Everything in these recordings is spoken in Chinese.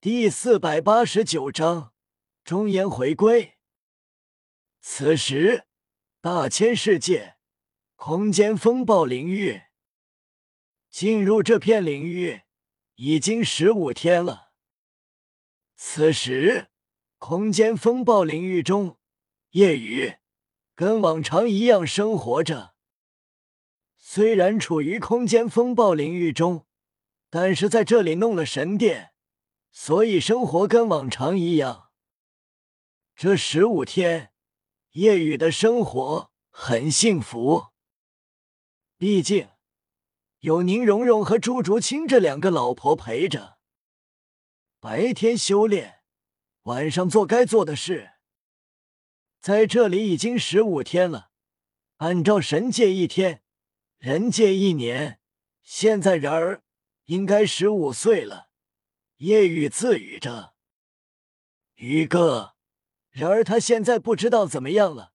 第四百八十九章中言回归。此时，大千世界空间风暴领域进入这片领域已经十五天了。此时，空间风暴领域中，夜雨跟往常一样生活着。虽然处于空间风暴领域中，但是在这里弄了神殿。所以生活跟往常一样。这十五天，夜雨的生活很幸福。毕竟有宁荣荣和朱竹清这两个老婆陪着，白天修炼，晚上做该做的事。在这里已经十五天了，按照神界一天，人界一年，现在人儿应该十五岁了。夜雨自语着：“宇哥，然而他现在不知道怎么样了，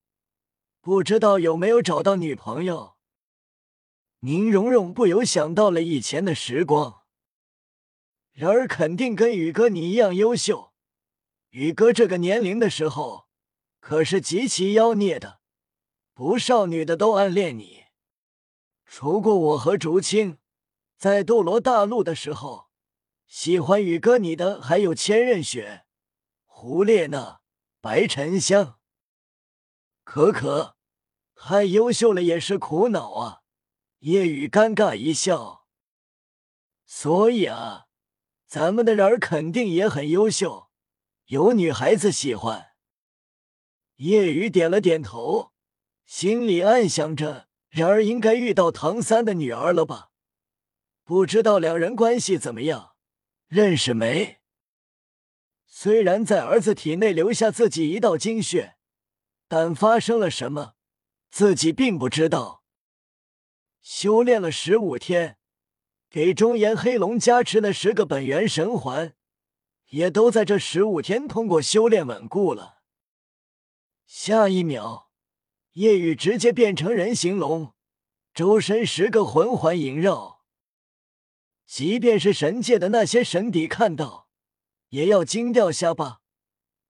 不知道有没有找到女朋友。”宁荣荣不由想到了以前的时光，然而肯定跟宇哥你一样优秀。宇哥这个年龄的时候可是极其妖孽的，不少女的都暗恋你。除过我和竹青，在斗罗大陆的时候。喜欢宇哥你的还有千仞雪、胡列娜、白沉香。可可，太优秀了也是苦恼啊！夜雨尴尬一笑。所以啊，咱们的人儿肯定也很优秀，有女孩子喜欢。夜雨点了点头，心里暗想着：然而应该遇到唐三的女儿了吧？不知道两人关系怎么样。认识没？虽然在儿子体内留下自己一道精血，但发生了什么，自己并不知道。修炼了十五天，给中炎黑龙加持了十个本源神环，也都在这十五天通过修炼稳固了。下一秒，夜雨直接变成人形龙，周身十个魂环萦绕。即便是神界的那些神邸看到，也要惊掉下巴。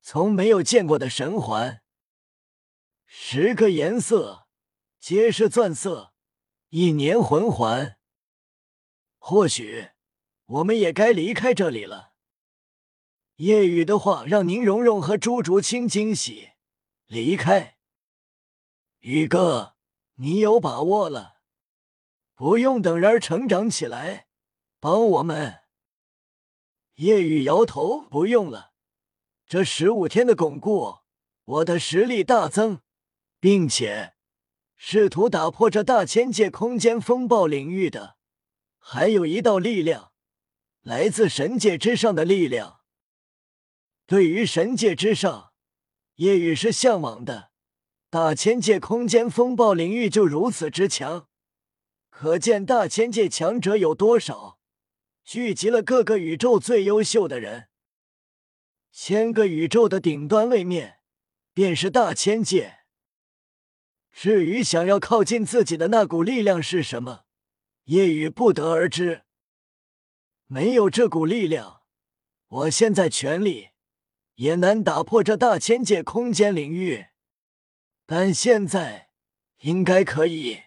从没有见过的神环，十个颜色皆是钻色，一年魂环。或许我们也该离开这里了。夜雨的话让宁荣荣和朱竹清惊喜。离开，宇哥，你有把握了？不用等人儿成长起来。帮我们！夜雨摇头，不用了。这十五天的巩固，我的实力大增，并且试图打破这大千界空间风暴领域的，还有一道力量，来自神界之上的力量。对于神界之上，夜雨是向往的。大千界空间风暴领域就如此之强，可见大千界强者有多少。聚集了各个宇宙最优秀的人，千个宇宙的顶端位面便是大千界。至于想要靠近自己的那股力量是什么，夜雨不得而知。没有这股力量，我现在全力也难打破这大千界空间领域。但现在应该可以。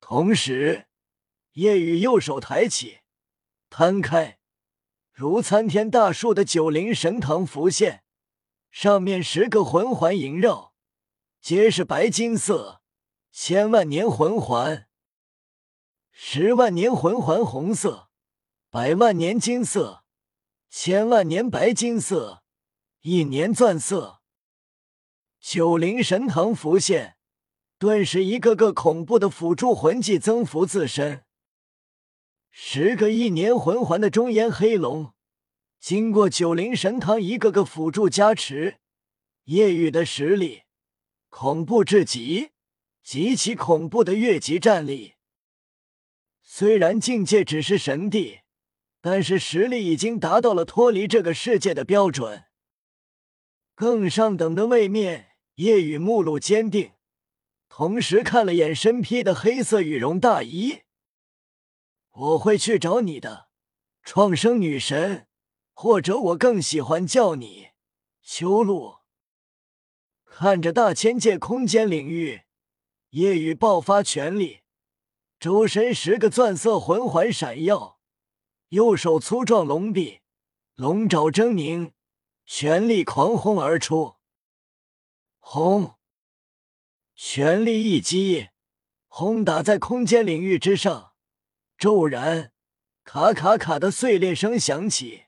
同时，夜雨右手抬起。摊开，如参天大树的九灵神堂浮现，上面十个魂环萦绕，皆是白金色。千万年魂环，十万年魂环红色，百万年金色，千万年白金色，一年钻色。九灵神堂浮现，顿时一个个恐怖的辅助魂技增幅自身。十个一年魂环的中炎黑龙，经过九灵神堂一个个辅助加持，夜雨的实力恐怖至极，极其恐怖的越级战力。虽然境界只是神帝，但是实力已经达到了脱离这个世界的标准。更上等的位面，夜雨目露坚定，同时看了眼身披的黑色羽绒大衣。我会去找你的，创生女神，或者我更喜欢叫你修路。看着大千界空间领域，夜雨爆发全力，周身十个钻色魂环闪耀，右手粗壮龙臂，龙爪狰狞，全力狂轰而出。轰！全力一击，轰打在空间领域之上，骤然，卡卡卡的碎裂声响起。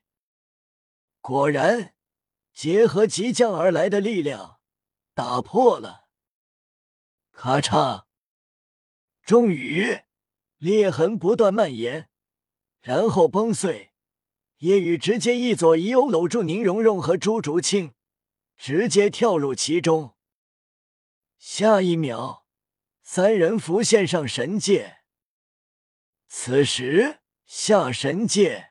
果然，结合即将而来的力量。打破了，咔嚓！终于，裂痕不断蔓延，然后崩碎。夜雨直接一左一右搂住宁荣荣和朱竹清，直接跳入其中。下一秒，三人浮现上神界。此时，下神界，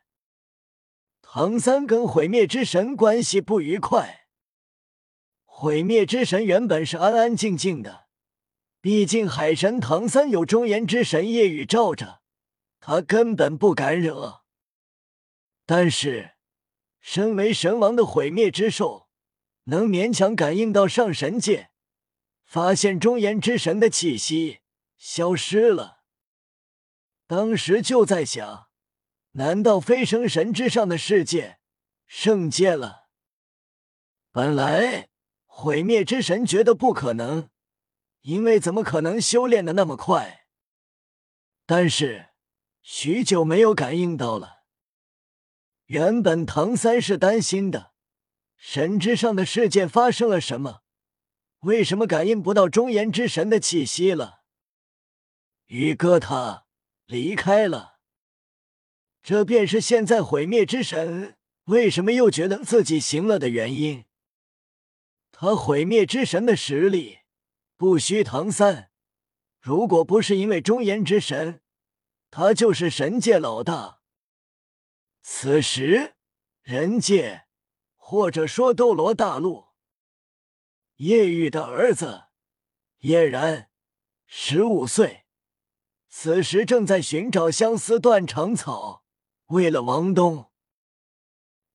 唐三跟毁灭之神关系不愉快。毁灭之神原本是安安静静的，毕竟海神唐三有中炎之神夜雨罩着，他根本不敢惹。但是，身为神王的毁灭之兽，能勉强感应到上神界，发现中炎之神的气息消失了。当时就在想，难道飞升神之上的世界圣界了？本来。毁灭之神觉得不可能，因为怎么可能修炼的那么快？但是许久没有感应到了。原本唐三是担心的，神之上的世界发生了什么？为什么感应不到中炎之神的气息了？宇哥他离开了，这便是现在毁灭之神为什么又觉得自己行了的原因。他毁灭之神的实力不虚唐三，如果不是因为中炎之神，他就是神界老大。此时，人界或者说斗罗大陆，叶玉的儿子叶然，十五岁，此时正在寻找相思断肠草，为了王东。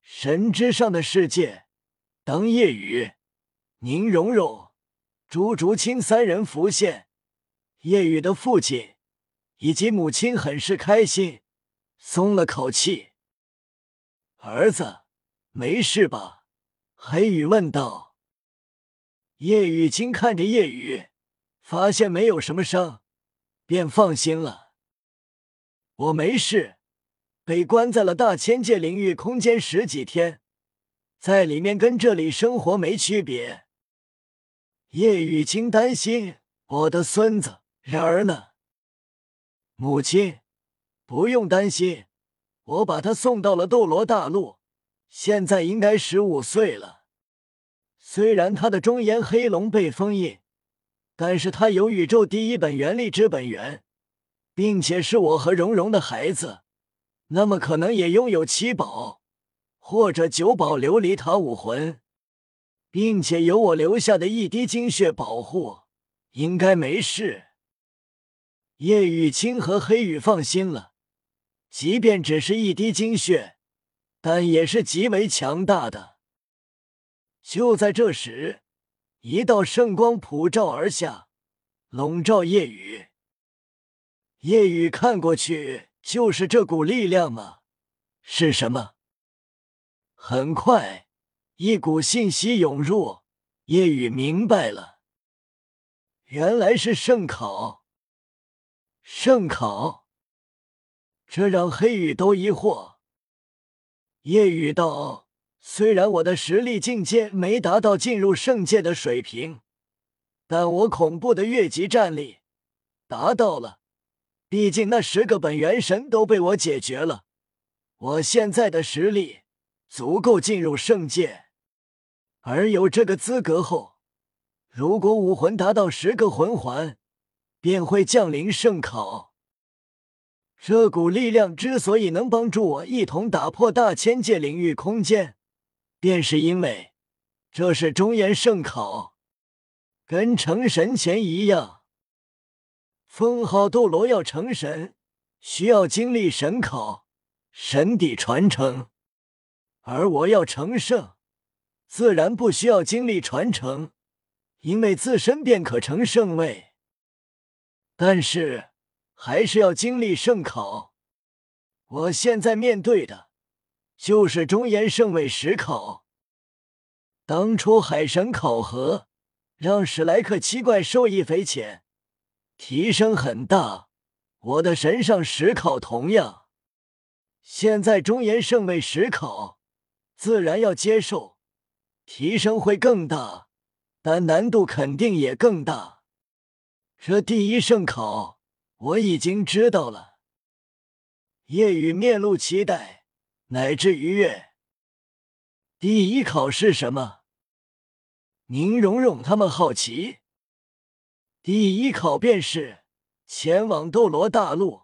神之上的世界，当夜雨。宁荣荣、朱竹清三人浮现，夜雨的父亲以及母亲很是开心，松了口气。儿子，没事吧？黑羽问道。叶雨清看着夜雨，发现没有什么伤，便放心了。我没事，被关在了大千界领域空间十几天，在里面跟这里生活没区别。叶雨清担心我的孙子然儿呢？母亲不用担心，我把他送到了斗罗大陆，现在应该十五岁了。虽然他的中炎黑龙被封印，但是他有宇宙第一本源力之本源，并且是我和蓉蓉的孩子，那么可能也拥有七宝或者九宝琉璃塔武魂。并且有我留下的一滴精血保护，应该没事。叶雨清和黑羽放心了，即便只是一滴精血，但也是极为强大的。就在这时，一道圣光普照而下，笼罩夜雨。夜雨看过去，就是这股力量吗？是什么？很快。一股信息涌入，夜雨明白了，原来是圣考。圣考，这让黑羽都疑惑。夜雨道：“虽然我的实力境界没达到进入圣界的水平，但我恐怖的越级战力达到了。毕竟那十个本元神都被我解决了，我现在的实力足够进入圣界。”而有这个资格后，如果武魂达到十个魂环，便会降临圣考。这股力量之所以能帮助我一同打破大千界领域空间，便是因为这是中原圣考，跟成神前一样。封号斗罗要成神，需要经历神考、神底传承，而我要成圣，自然不需要经历传承，因为自身便可成圣位。但是还是要经历圣考。我现在面对的，就是中岩圣位十考。当初海神考核让史莱克七怪受益匪浅，提升很大。我的神上十考同样，现在中岩圣位十考。自然要接受，提升会更大，但难度肯定也更大。这第一圣考我已经知道了，夜雨面露期待乃至愉悦。第一考是什么？宁荣荣他们好奇。第一考便是前往斗罗大陆。